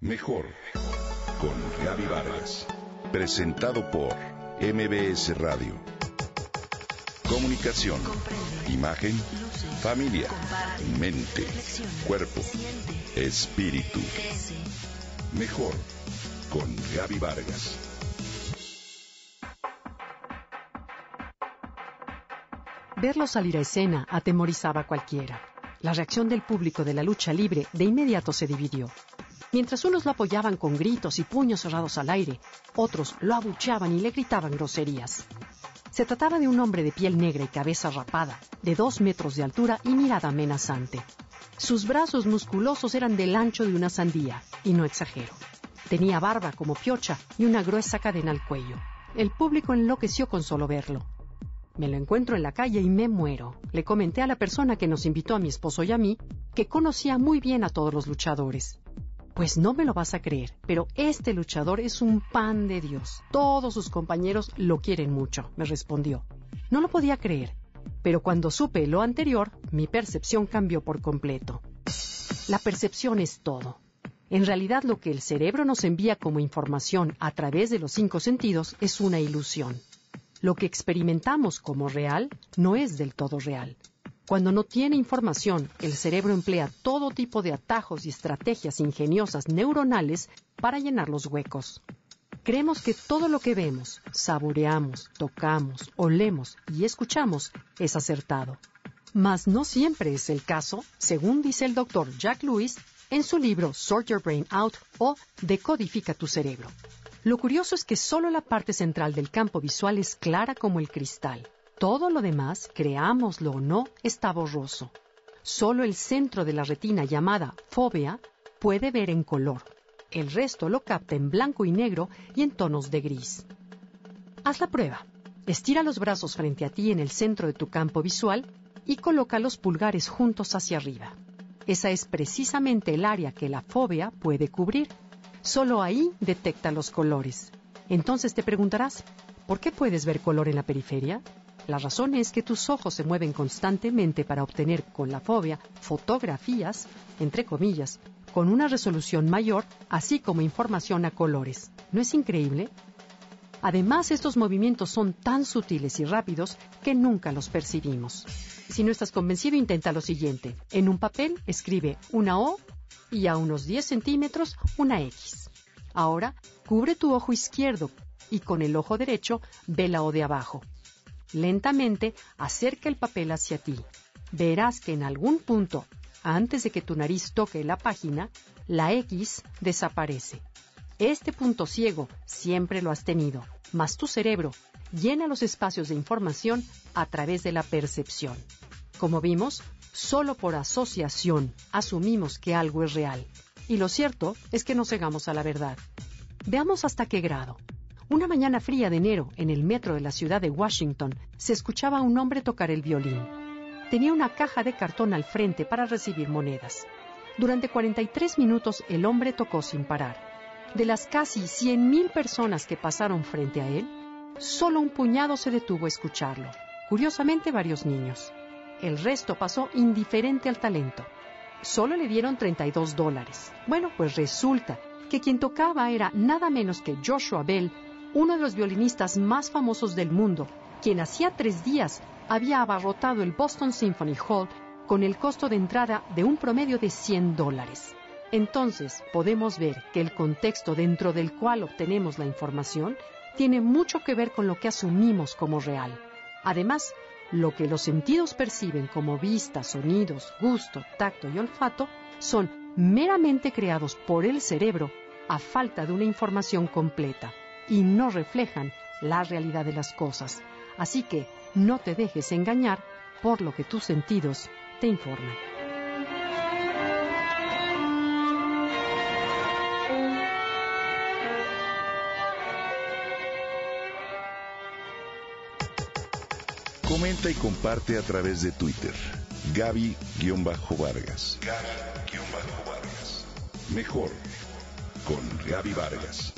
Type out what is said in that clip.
Mejor con Gaby Vargas. Presentado por MBS Radio. Comunicación, imagen, familia, mente, cuerpo, espíritu. Mejor con Gaby Vargas. Verlo salir a escena atemorizaba a cualquiera. La reacción del público de la lucha libre de inmediato se dividió. Mientras unos lo apoyaban con gritos y puños cerrados al aire, otros lo abucheaban y le gritaban groserías. Se trataba de un hombre de piel negra y cabeza rapada, de dos metros de altura y mirada amenazante. Sus brazos musculosos eran del ancho de una sandía, y no exagero. Tenía barba como piocha y una gruesa cadena al cuello. El público enloqueció con solo verlo. Me lo encuentro en la calle y me muero. Le comenté a la persona que nos invitó a mi esposo y a mí que conocía muy bien a todos los luchadores. Pues no me lo vas a creer, pero este luchador es un pan de Dios. Todos sus compañeros lo quieren mucho, me respondió. No lo podía creer, pero cuando supe lo anterior, mi percepción cambió por completo. La percepción es todo. En realidad lo que el cerebro nos envía como información a través de los cinco sentidos es una ilusión. Lo que experimentamos como real no es del todo real. Cuando no tiene información, el cerebro emplea todo tipo de atajos y estrategias ingeniosas neuronales para llenar los huecos. Creemos que todo lo que vemos, saboreamos, tocamos, olemos y escuchamos es acertado. Mas no siempre es el caso, según dice el doctor Jack Lewis en su libro Sort Your Brain Out o Decodifica tu cerebro. Lo curioso es que solo la parte central del campo visual es clara como el cristal. Todo lo demás, creámoslo o no, está borroso. Solo el centro de la retina llamada fóvea puede ver en color. El resto lo capta en blanco y negro y en tonos de gris. Haz la prueba. Estira los brazos frente a ti en el centro de tu campo visual y coloca los pulgares juntos hacia arriba. Esa es precisamente el área que la fóvea puede cubrir. Solo ahí detecta los colores. Entonces te preguntarás, ¿por qué puedes ver color en la periferia? La razón es que tus ojos se mueven constantemente para obtener con la fobia fotografías, entre comillas, con una resolución mayor, así como información a colores. ¿No es increíble? Además, estos movimientos son tan sutiles y rápidos que nunca los percibimos. Si no estás convencido, intenta lo siguiente. En un papel escribe una O y a unos 10 centímetros una X. Ahora, cubre tu ojo izquierdo y con el ojo derecho ve la O de abajo. Lentamente acerca el papel hacia ti. Verás que en algún punto, antes de que tu nariz toque la página, la X desaparece. Este punto ciego siempre lo has tenido, mas tu cerebro llena los espacios de información a través de la percepción. Como vimos, solo por asociación asumimos que algo es real. Y lo cierto es que nos cegamos a la verdad. Veamos hasta qué grado. Una mañana fría de enero, en el metro de la ciudad de Washington, se escuchaba a un hombre tocar el violín. Tenía una caja de cartón al frente para recibir monedas. Durante 43 minutos el hombre tocó sin parar. De las casi 100.000 personas que pasaron frente a él, solo un puñado se detuvo a escucharlo. Curiosamente varios niños. El resto pasó indiferente al talento. Solo le dieron 32 dólares. Bueno, pues resulta que quien tocaba era nada menos que Joshua Bell, uno de los violinistas más famosos del mundo, quien hacía tres días había abarrotado el Boston Symphony Hall con el costo de entrada de un promedio de 100 dólares. Entonces podemos ver que el contexto dentro del cual obtenemos la información tiene mucho que ver con lo que asumimos como real. Además, lo que los sentidos perciben como vista, sonidos, gusto, tacto y olfato son meramente creados por el cerebro a falta de una información completa y no reflejan la realidad de las cosas. Así que no te dejes engañar por lo que tus sentidos te informan. Comenta y comparte a través de Twitter. Gaby-Vargas. Gaby-Vargas. Mejor con Gaby Vargas